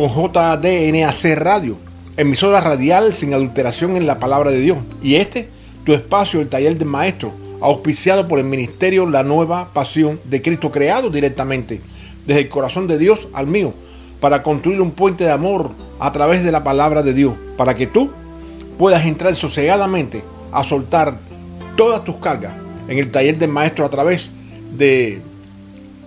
con JDNAC Radio, emisora radial sin adulteración en la palabra de Dios. Y este, tu espacio, el taller del maestro, auspiciado por el ministerio La Nueva Pasión de Cristo, creado directamente desde el corazón de Dios al mío, para construir un puente de amor a través de la palabra de Dios, para que tú puedas entrar sosegadamente a soltar todas tus cargas en el taller del maestro a través de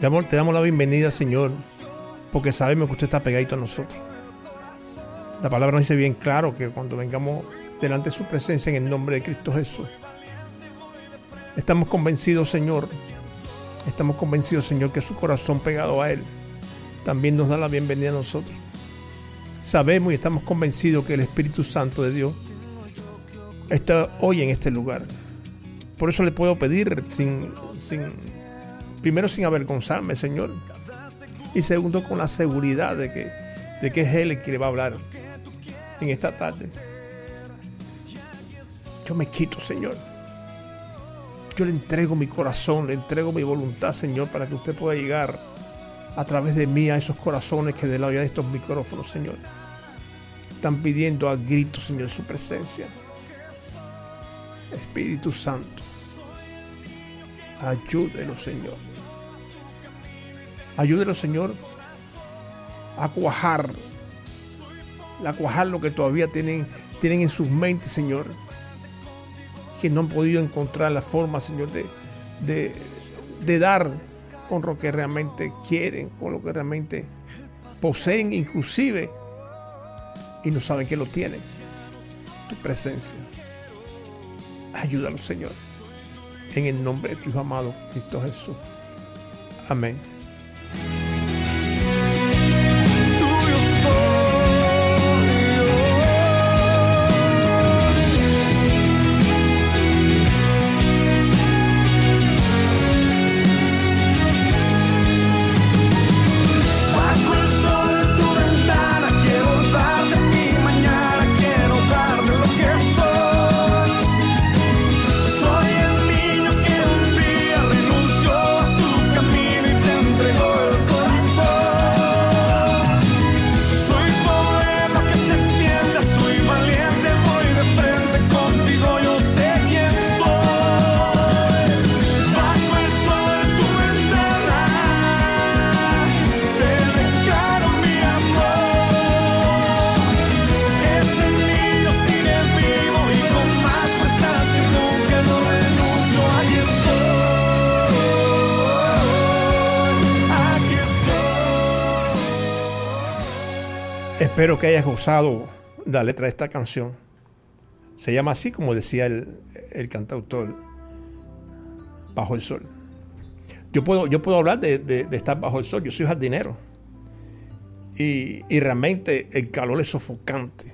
Te damos, te damos la bienvenida, Señor, porque sabemos que usted está pegadito a nosotros. La palabra nos dice bien claro que cuando vengamos delante de su presencia en el nombre de Cristo Jesús, estamos convencidos, Señor, estamos convencidos, Señor, que su corazón pegado a Él también nos da la bienvenida a nosotros. Sabemos y estamos convencidos que el Espíritu Santo de Dios está hoy en este lugar. Por eso le puedo pedir sin, sin, primero sin avergonzarme, Señor. Y segundo, con la seguridad de que, de que es Él el que le va a hablar en esta tarde. Yo me quito, Señor. Yo le entrego mi corazón, le entrego mi voluntad, Señor, para que usted pueda llegar a través de mí a esos corazones que de la de estos micrófonos, Señor, están pidiendo a gritos, Señor, su presencia. Espíritu Santo, ayúdelo, Señor. Ayúdelo, Señor, a cuajar, a cuajar lo que todavía tienen, tienen en sus mentes, Señor, que no han podido encontrar la forma, Señor, de, de dar con lo que realmente quieren, con lo que realmente poseen, inclusive, y no saben que lo tienen. Tu presencia. Ayúdalo, Señor. En el nombre de tu amado, Cristo Jesús. Amén. Espero que hayas gozado la letra de esta canción. Se llama así como decía el, el cantautor, Bajo el Sol. Yo puedo, yo puedo hablar de, de, estar bajo el sol, yo soy jardinero. Y, y realmente el calor es sofocante.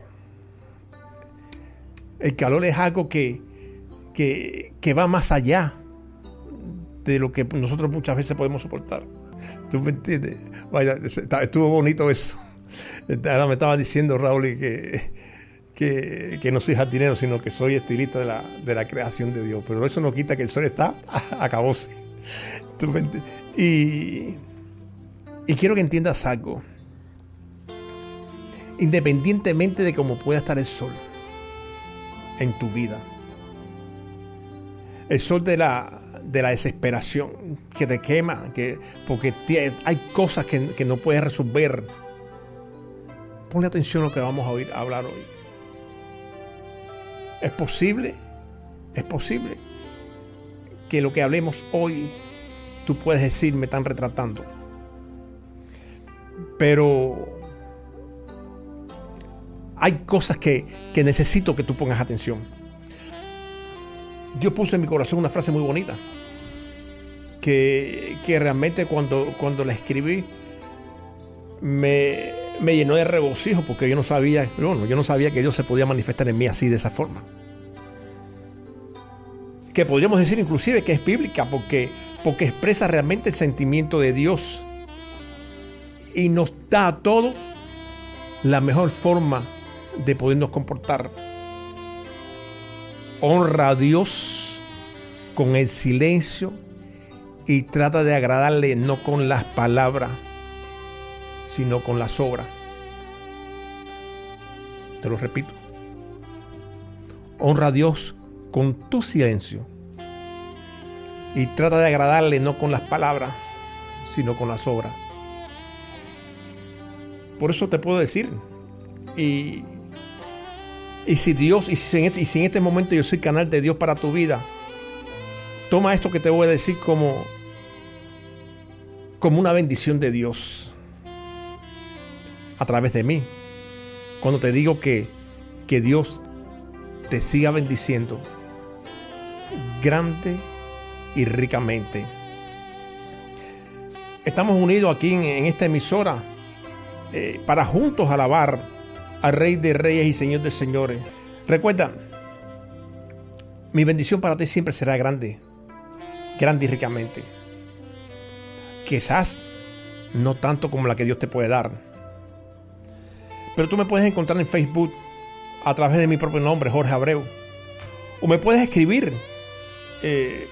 El calor es algo que, que, que, va más allá de lo que nosotros muchas veces podemos soportar. ¿Tú me entiendes? Vaya, estuvo bonito eso. Ahora me estaba diciendo Raúl que, que, no soy jardinero, sino que soy estilista de la, de la creación de Dios. Pero eso no quita que el sol está acabóse. Y, y quiero que entiendas algo. Independientemente de cómo pueda estar el sol en tu vida, el sol de la, de la desesperación que te quema, que, porque hay cosas que, que no puedes resolver. Ponle atención a lo que vamos a oír hablar hoy. Es posible, es posible que lo que hablemos hoy tú puedes decir, me están retratando. Pero hay cosas que, necesito que tú pongas atención. Yo puse en mi corazón una frase muy bonita. Que, realmente cuando, cuando la escribí me, me, llenó de regocijo porque yo no sabía, bueno, yo no sabía que Dios se podía manifestar en mí así de esa forma. Que podríamos decir inclusive que es bíblica porque porque expresa realmente el sentimiento de Dios y nos da a todo la mejor forma de podernos comportar. Honra a Dios con el silencio y trata de agradarle no con las palabras, sino con las obras. Te lo repito. Honra a Dios con tu silencio y trata de agradarle no con las palabras, sino con las obras. Por eso te puedo decir, y, y si Dios, y si, en este, y si en este momento yo soy canal de Dios para tu vida, toma esto que te voy a decir como, como una bendición de Dios a través de mí. Cuando te digo que, que Dios te siga bendiciendo grande y ricamente. Estamos unidos aquí en, esta emisora eh, para juntos alabar al Rey de Reyes y Señor de Señores. Recuerda, mi bendición para ti siempre será grande, grande y ricamente. Quizás no tanto como la que Dios te puede dar. Pero tú me puedes encontrar en Facebook a través de mi propio nombre, Jorge Abreu. O me puedes escribir eh,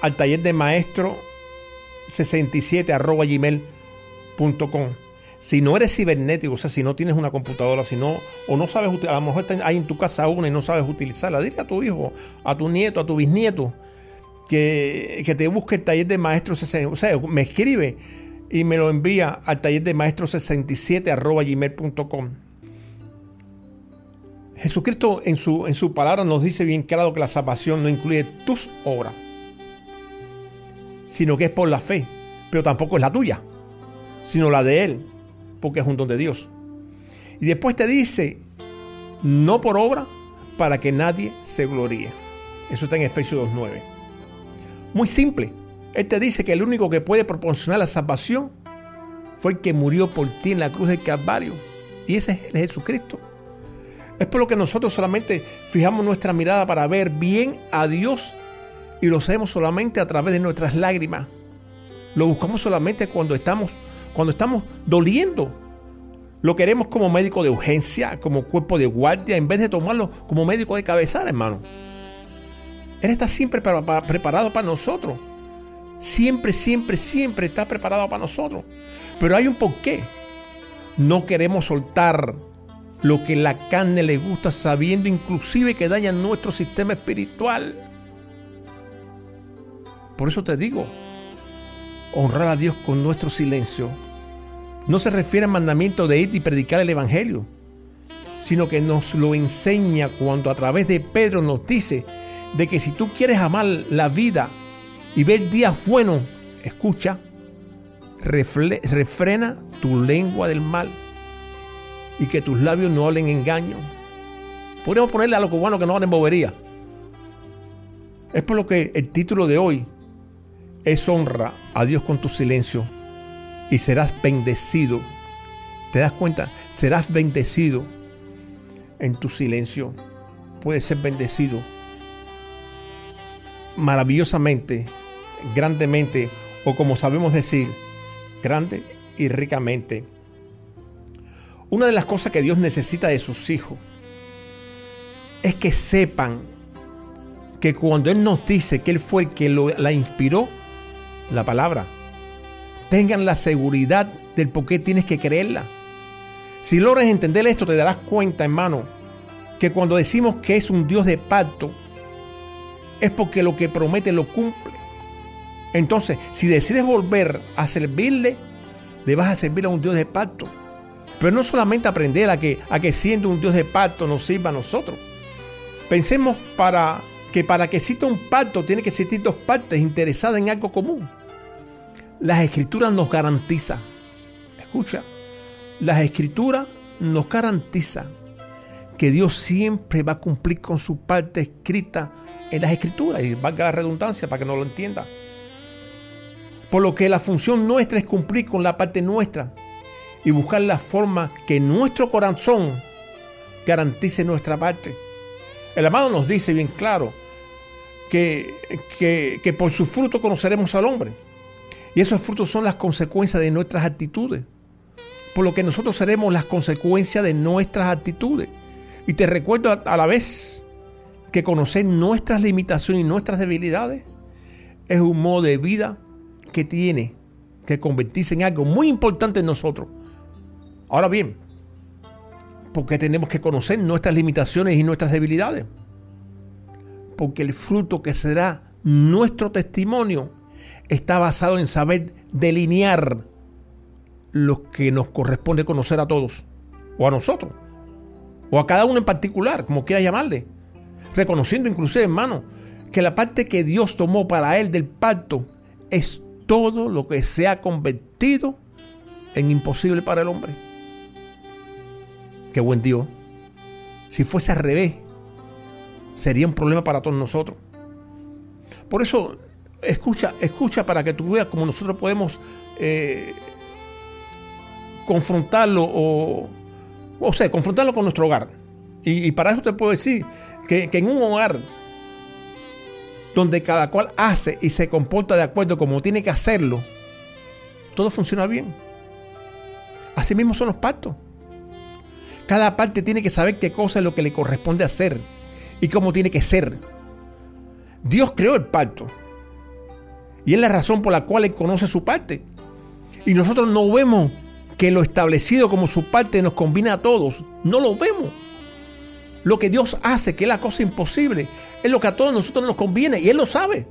al taller de maestro 67 arroba gmail.com. Si no eres cibernético, o sea, si no tienes una computadora, si no, o no sabes, a lo mejor hay en tu casa una y no sabes utilizarla, dile a tu hijo, a tu nieto, a tu bisnieto, que, que te busque el taller de maestro 67, o sea, me escribe y me lo envía al taller de maestro 67 arroba gmail.com. Jesucristo en su, en su palabra nos dice bien claro que la salvación no incluye tus obras sino que es por la fe, pero tampoco es la tuya, sino la de Él, porque es un don de Dios. Y después te dice, no por obra, para que nadie se gloríe. Eso está en Efesios 2.9. Muy simple. Él te dice que el único que puede proporcionar la salvación fue el que murió por ti en la cruz del Calvario. Y ese es Jesucristo. Es por lo que nosotros solamente fijamos nuestra mirada para ver bien a Dios y lo hacemos solamente a través de nuestras lágrimas. Lo buscamos solamente cuando estamos, cuando estamos doliendo. Lo queremos como médico de urgencia, como cuerpo de guardia, en vez de tomarlo como médico de cabezal, hermano. Él está siempre preparado para nosotros. Siempre, siempre, siempre está preparado para nosotros. Pero hay un porqué. No queremos soltar lo que la carne le gusta, sabiendo inclusive que daña nuestro sistema espiritual. Por eso te digo, honrar a Dios con nuestro silencio no se refiere al mandamiento de ir y predicar el Evangelio, sino que nos lo enseña cuando a través de Pedro nos dice de que si tú quieres amar la vida y ver días buenos, escucha, refrena tu lengua del mal y que tus labios no hablen engaño. Podríamos ponerle a los cubanos que no hablen bobería. Es por lo que el título de hoy es honra a Dios con tu silencio y serás bendecido. ¿Te das cuenta? Serás bendecido en tu silencio. Puedes ser bendecido maravillosamente, grandemente, o como sabemos decir, grande y ricamente. Una de las cosas que Dios necesita de sus hijos es que sepan que cuando Él nos dice que Él fue el que la inspiró, la palabra, tengan la seguridad del por qué tienes que creerla. Si logras entender esto, te darás cuenta, hermano, que cuando decimos que es un Dios de pacto, es porque lo que promete lo cumple. Entonces, si decides volver a servirle, le vas a servir a un Dios de pacto. Pero no solamente aprender a que, a que siendo un Dios de pacto nos sirva a nosotros. Pensemos para que para que exista un pacto tiene que existir dos partes interesadas en algo común. Las escrituras nos garantizan, escucha, las escrituras nos garantizan que Dios siempre va a cumplir con su parte escrita en las escrituras, y valga la redundancia para que no lo entienda. Por lo que la función nuestra es cumplir con la parte nuestra y buscar la forma que nuestro corazón garantice nuestra parte. El amado nos dice bien claro que, que, que por su fruto conoceremos al hombre. Y esos frutos son las consecuencias de nuestras actitudes. Por lo que nosotros seremos las consecuencias de nuestras actitudes. Y te recuerdo a la vez que conocer nuestras limitaciones y nuestras debilidades es un modo de vida que tiene que convertirse en algo muy importante en nosotros. Ahora bien, porque tenemos que conocer nuestras limitaciones y nuestras debilidades? Porque el fruto que será nuestro testimonio está basado en saber delinear lo que nos corresponde conocer a todos, o a nosotros, o a cada uno en particular, como quiera llamarle reconociendo inclusive, hermano, que la parte que Dios tomó para él del pacto es todo lo que se ha convertido en imposible para el hombre. Qué buen Dios. Si fuese al revés, sería un problema para todos nosotros. Por eso, escucha, escucha para que tú veas cómo nosotros podemos eh, confrontarlo o, o sea, confrontarlo con nuestro hogar. Y, y para eso te puedo decir que, en un hogar donde cada cual hace y se comporta de acuerdo como tiene que hacerlo, todo funciona bien. Así mismo son los pactos. Cada parte tiene que saber qué cosa es lo que le corresponde hacer y cómo tiene que ser. Dios creó el pacto. Y es la razón por la cual Él conoce su parte. Y nosotros no vemos que lo establecido como su parte nos combina a todos. No lo vemos. Lo que Dios hace, que es la cosa imposible, es lo que a todos nosotros nos conviene y Él lo sabe.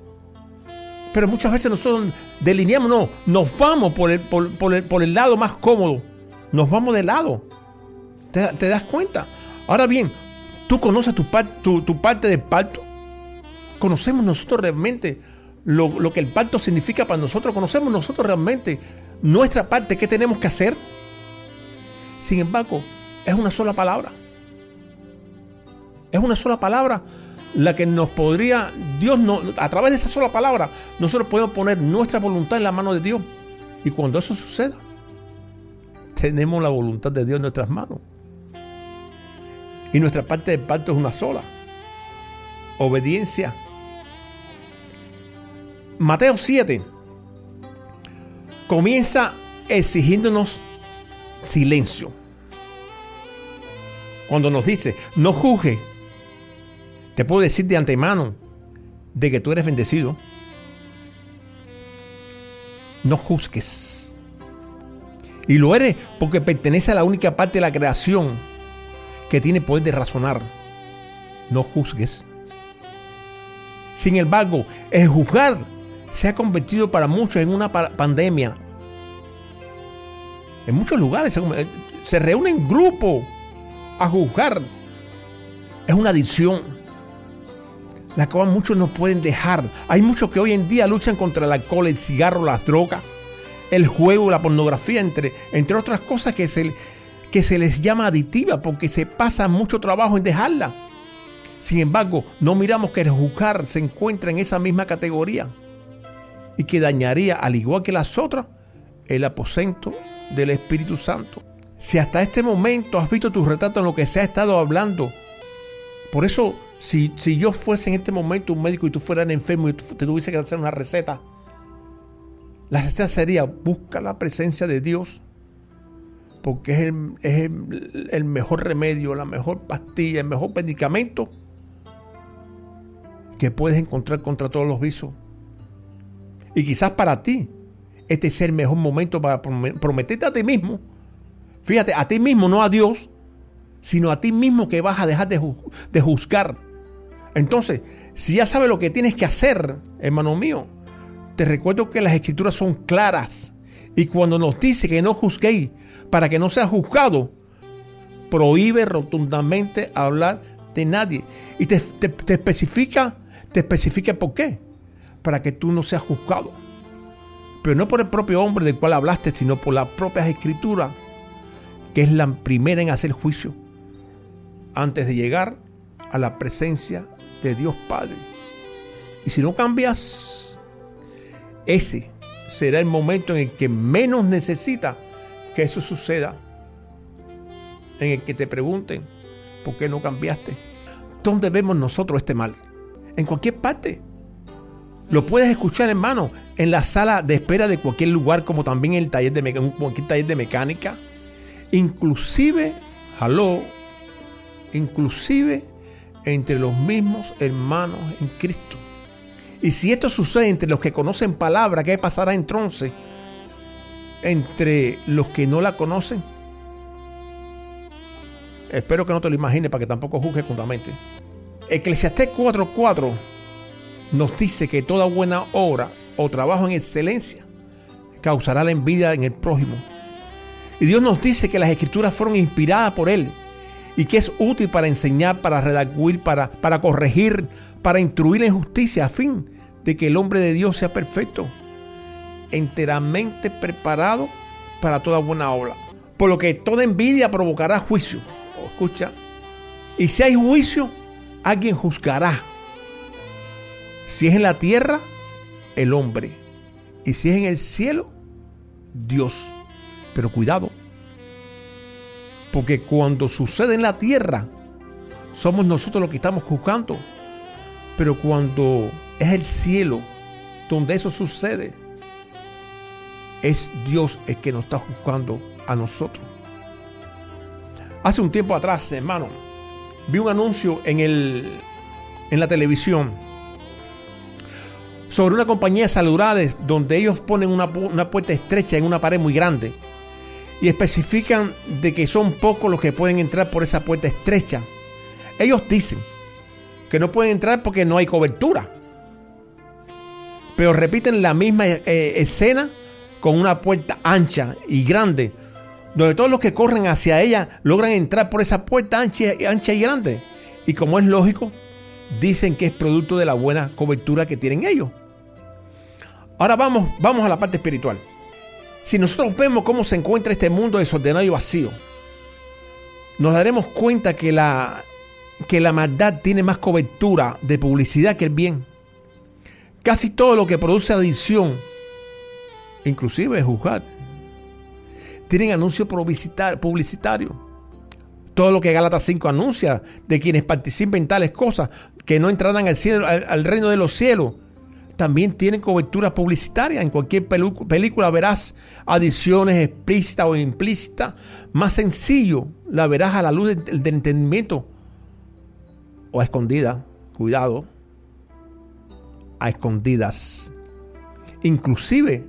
Pero muchas veces nosotros delineamos, no, nos vamos por el, por, el, lado más cómodo. Nos vamos de lado. ¿Te, das cuenta? Ahora bien, ¿tú conoces tu, tu, parte del pacto? ¿Conocemos nosotros realmente lo, lo, que el pacto significa para nosotros? ¿Conocemos nosotros realmente nuestra parte? ¿Qué tenemos que hacer? Sin embargo, es una sola palabra. Es una sola palabra la que nos podría, Dios no, a través de esa sola palabra, nosotros podemos poner nuestra voluntad en la mano de Dios. Y cuando eso suceda, tenemos la voluntad de Dios en nuestras manos. Y nuestra parte del pacto es una sola. Obediencia. Mateo 7 comienza exigiéndonos silencio. Cuando nos dice, no juzgue te puedo decir de antemano de que tú eres bendecido. No juzgues. Y lo eres porque pertenece a la única parte de la creación que tiene poder de razonar. No juzgues. Sin embargo, el juzgar se ha convertido para muchos en una pandemia. En muchos lugares se reúnen grupos a juzgar. Es una adicción la cual muchos no pueden dejar. Hay muchos que hoy en día luchan contra el alcohol, el cigarro, las drogas, el juego, la pornografía, entre, entre otras cosas que, se, que se les llama aditiva porque se pasa mucho trabajo en dejarla. Sin embargo, no miramos que el juzgar se encuentra en esa misma categoría y que dañaría, al igual que las otras, el aposento del Espíritu Santo. Si hasta este momento has visto tu retrato en lo que se ha estado hablando, por eso, si, si yo fuese en este momento un médico y tú fueras enfermo y te tuviese que hacer una receta, la receta sería busca la presencia de Dios porque es, el, mejor remedio, la mejor pastilla, el mejor medicamento que puedes encontrar contra todos los vicios. Y quizás para ti, este es el mejor momento para prometerte a ti mismo. Fíjate, a ti mismo, no a Dios, sino a ti mismo que vas a dejar de, de juzgar. Entonces, si ya sabes lo que tienes que hacer, hermano mío, te recuerdo que las escrituras son claras. Y cuando nos dice que no juzguéis para que no sea juzgado, prohíbe rotundamente hablar de nadie. Y te, especifica, te especifica por qué. Para que tú no seas juzgado. Pero no por el propio hombre del cual hablaste, sino por la propia escritura, que es la primera en hacer juicio, antes de llegar a la presencia de Dios Padre. Y si no cambias, ese será el momento en el que menos necesita que eso suceda, en el que te pregunten, ¿por qué no cambiaste? ¿Dónde vemos nosotros este mal? En cualquier parte. Lo puedes escuchar, hermano, en la sala de espera de cualquier lugar, como también en el taller de, cualquier taller de mecánica. Inclusive, aló, inclusive entre los mismos hermanos en Cristo. Y si esto sucede entre los que conocen palabra, ¿qué pasará entonces entre los que no la conocen? Espero que no te lo imagines para que tampoco juzgues juntamente. Eclesiastés 4:4 nos dice que toda buena obra o trabajo en excelencia causará la envidia en el prójimo. Y Dios nos dice que las escrituras fueron inspiradas por Él y que es útil para enseñar, para redactar, para, para corregir, para instruir en justicia a fin de que el hombre de Dios sea perfecto, enteramente preparado para toda buena obra. Por lo que toda envidia provocará juicio. escucha. Y si hay juicio, alguien juzgará. Si es en la tierra, el hombre. Y si es en el cielo, Dios. Pero cuidado. Porque cuando sucede en la tierra, somos nosotros los que estamos juzgando. Pero cuando es el cielo donde eso sucede, es Dios el que nos está juzgando a nosotros. Hace un tiempo atrás, hermano, vi un anuncio en, el, en la televisión sobre una compañía de saludades donde ellos ponen una, una puerta estrecha en una pared muy grande y especifican de que son pocos los que pueden entrar por esa puerta estrecha. Ellos dicen que no pueden entrar porque no hay cobertura. Pero repiten la misma eh, escena con una puerta ancha y grande, donde todos los que corren hacia ella logran entrar por esa puerta ancha, ancha y grande. Y como es lógico, dicen que es producto de la buena cobertura que tienen ellos. Ahora vamos, vamos a la parte espiritual. Si nosotros vemos cómo se encuentra este mundo desordenado y vacío, nos daremos cuenta que la, que la maldad tiene más cobertura de publicidad que el bien. Casi todo lo que produce adicción, inclusive juzgar, tienen anuncio publicitario. Todo lo que Gálatas 5 anuncia de quienes participen en tales cosas, que no entrarán al reino de los cielos, también tienen cobertura publicitaria. En cualquier película verás adiciones explícitas o implícitas. Más sencillo, la verás a la luz del, entendimiento o a escondida. Cuidado. A escondidas. Inclusive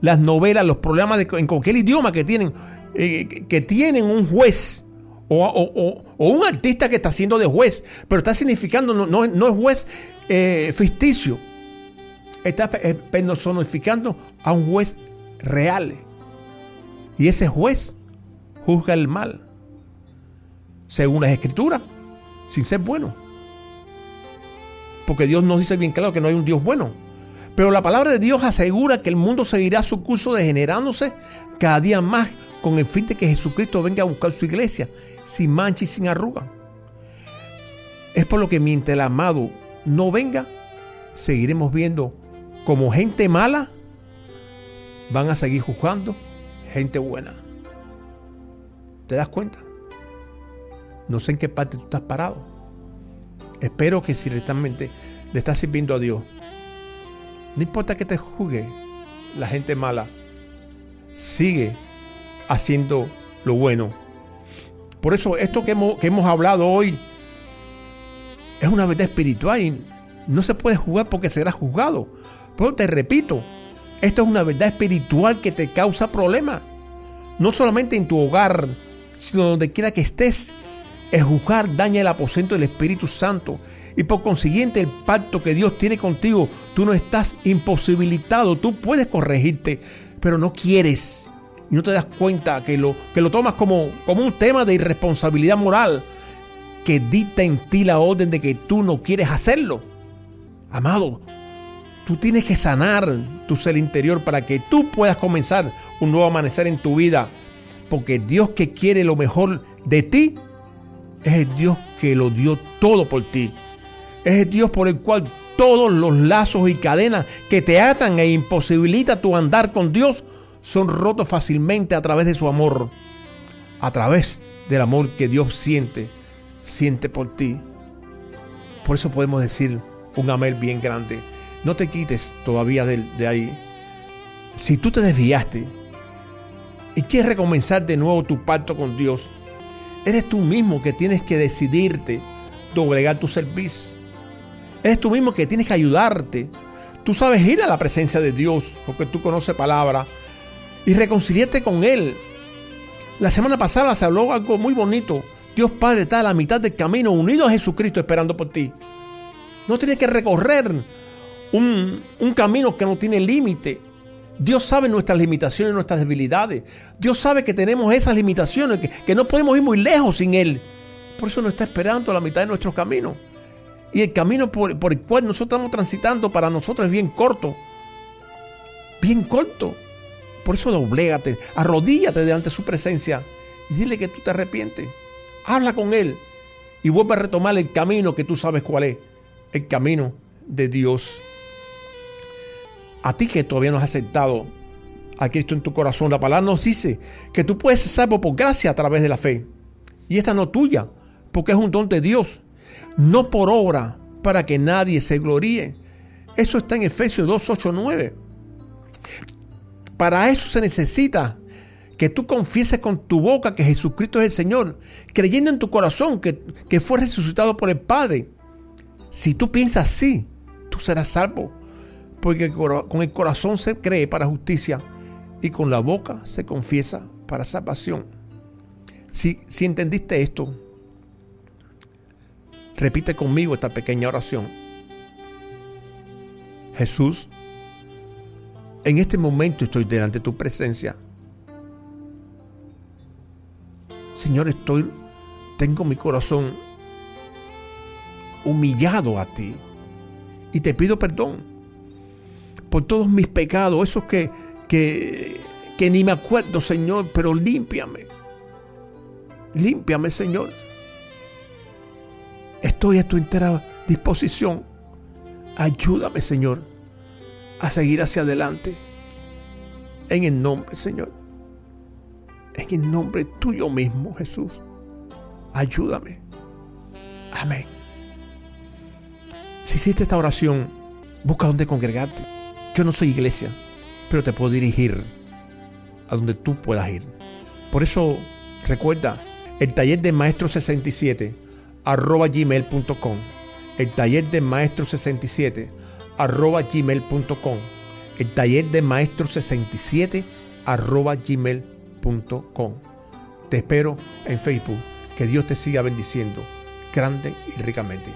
las novelas, los programas de, en cualquier idioma que tienen, eh, que tienen un juez o, un artista que está haciendo de juez, pero está significando, no, no, es juez eh, ficticio, está personificando a un juez real. Y ese juez juzga el mal, según las escrituras, sin ser bueno. Porque Dios nos dice bien claro que no hay un Dios bueno. Pero la palabra de Dios asegura que el mundo seguirá su curso degenerándose cada día más con el fin de que Jesucristo venga a buscar su iglesia sin mancha y sin arruga. Es por lo que mientras el amado no venga, seguiremos viendo como gente mala van a seguir juzgando gente buena. ¿Te das cuenta? No sé en qué parte tú estás parado. Espero que si realmente le estás sirviendo a Dios, no importa que te juzgue la gente mala, sigue haciendo lo bueno. Por eso esto que hemos, que hemos hablado hoy es una verdad espiritual y no se puede juzgar porque será juzgado. Pero te repito, esto es una verdad espiritual que te causa problemas. No solamente en tu hogar, sino donde quiera que estés. El juzgar daña el aposento del Espíritu Santo. Y por consiguiente el pacto que Dios tiene contigo, tú no estás imposibilitado. Tú puedes corregirte, pero no quieres. Y no te das cuenta que lo, que lo tomas como, como un tema de irresponsabilidad moral que dicta en ti la orden de que tú no quieres hacerlo. Amado, Tú tienes que sanar tu ser interior para que tú puedas comenzar un nuevo amanecer en tu vida. Porque Dios que quiere lo mejor de ti es el Dios que lo dio todo por ti. Es el Dios por el cual todos los lazos y cadenas que te atan e imposibilita tu andar con Dios son rotos fácilmente a través de su amor. A través del amor que Dios siente, siente por ti. Por eso podemos decir un amén bien grande. No te quites todavía de, ahí. Si tú te desviaste y quieres recomenzar de nuevo tu pacto con Dios, eres tú mismo que tienes que decidirte doblegar tu servicio. Eres tú mismo que tienes que ayudarte. Tú sabes ir a la presencia de Dios porque tú conoces palabra y reconciliarte con Él. La semana pasada se habló algo muy bonito. Dios Padre está a la mitad del camino unido a Jesucristo esperando por ti. No tienes que recorrer un, camino que no tiene límite. Dios sabe nuestras limitaciones nuestras debilidades. Dios sabe que tenemos esas limitaciones, que, no podemos ir muy lejos sin Él. Por eso nos está esperando la mitad de nuestro camino. Y el camino por, el cual nosotros estamos transitando para nosotros es bien corto. Bien corto. Por eso doblégate, arrodíllate delante de su presencia y dile que tú te arrepientes. Habla con Él y vuelve a retomar el camino que tú sabes cuál es. El camino de Dios a ti que todavía no has aceptado a Cristo en tu corazón, la palabra nos dice que tú puedes ser salvo por gracia a través de la fe. Y esta no es tuya, porque es un don de Dios, no por obra, para que nadie se gloríe. Eso está en Efesios 2, 8, 9. Para eso se necesita que tú confieses con tu boca que Jesucristo es el Señor, creyendo en tu corazón que, que fue resucitado por el Padre. Si tú piensas así, tú serás salvo porque con el corazón se cree para justicia y con la boca se confiesa para salvación. Si, si entendiste esto, repite conmigo esta pequeña oración. Jesús, en este momento estoy delante de tu presencia. Señor, estoy, tengo mi corazón humillado a ti y te pido perdón por todos mis pecados, esos que, que, que ni me acuerdo, Señor, pero límpiame. Límpiame, Señor. Estoy a tu entera disposición. Ayúdame, Señor, a seguir hacia adelante. En el nombre, Señor. En el nombre tuyo mismo, Jesús. Ayúdame. Amén. Si hiciste esta oración, busca donde congregarte. Yo no soy iglesia, pero te puedo dirigir a donde tú puedas ir. Por eso recuerda el taller de maestro 67 arroba gmail.com el taller de maestro 67 arroba gmail.com el taller de maestro 67 arroba gmail.com te espero en Facebook. Que Dios te siga bendiciendo grande y ricamente